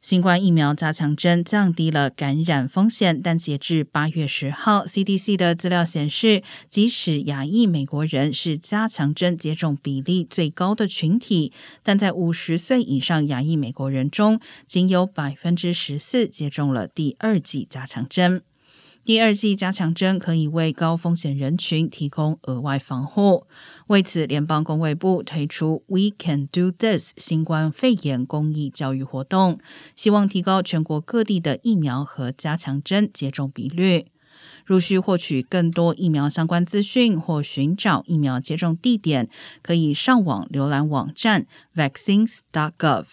新冠疫苗加强针降低了感染风险，但截至八月十号，CDC 的资料显示，即使亚裔美国人是加强针接种比例最高的群体，但在五十岁以上亚裔美国人中，仅有百分之十四接种了第二剂加强针。第二剂加强针可以为高风险人群提供额外防护。为此，联邦工卫部推出 “We Can Do This” 新冠肺炎公益教育活动，希望提高全国各地的疫苗和加强针接种比率。如需获取更多疫苗相关资讯或寻找疫苗接种地点，可以上网浏览网站 vaccines.gov。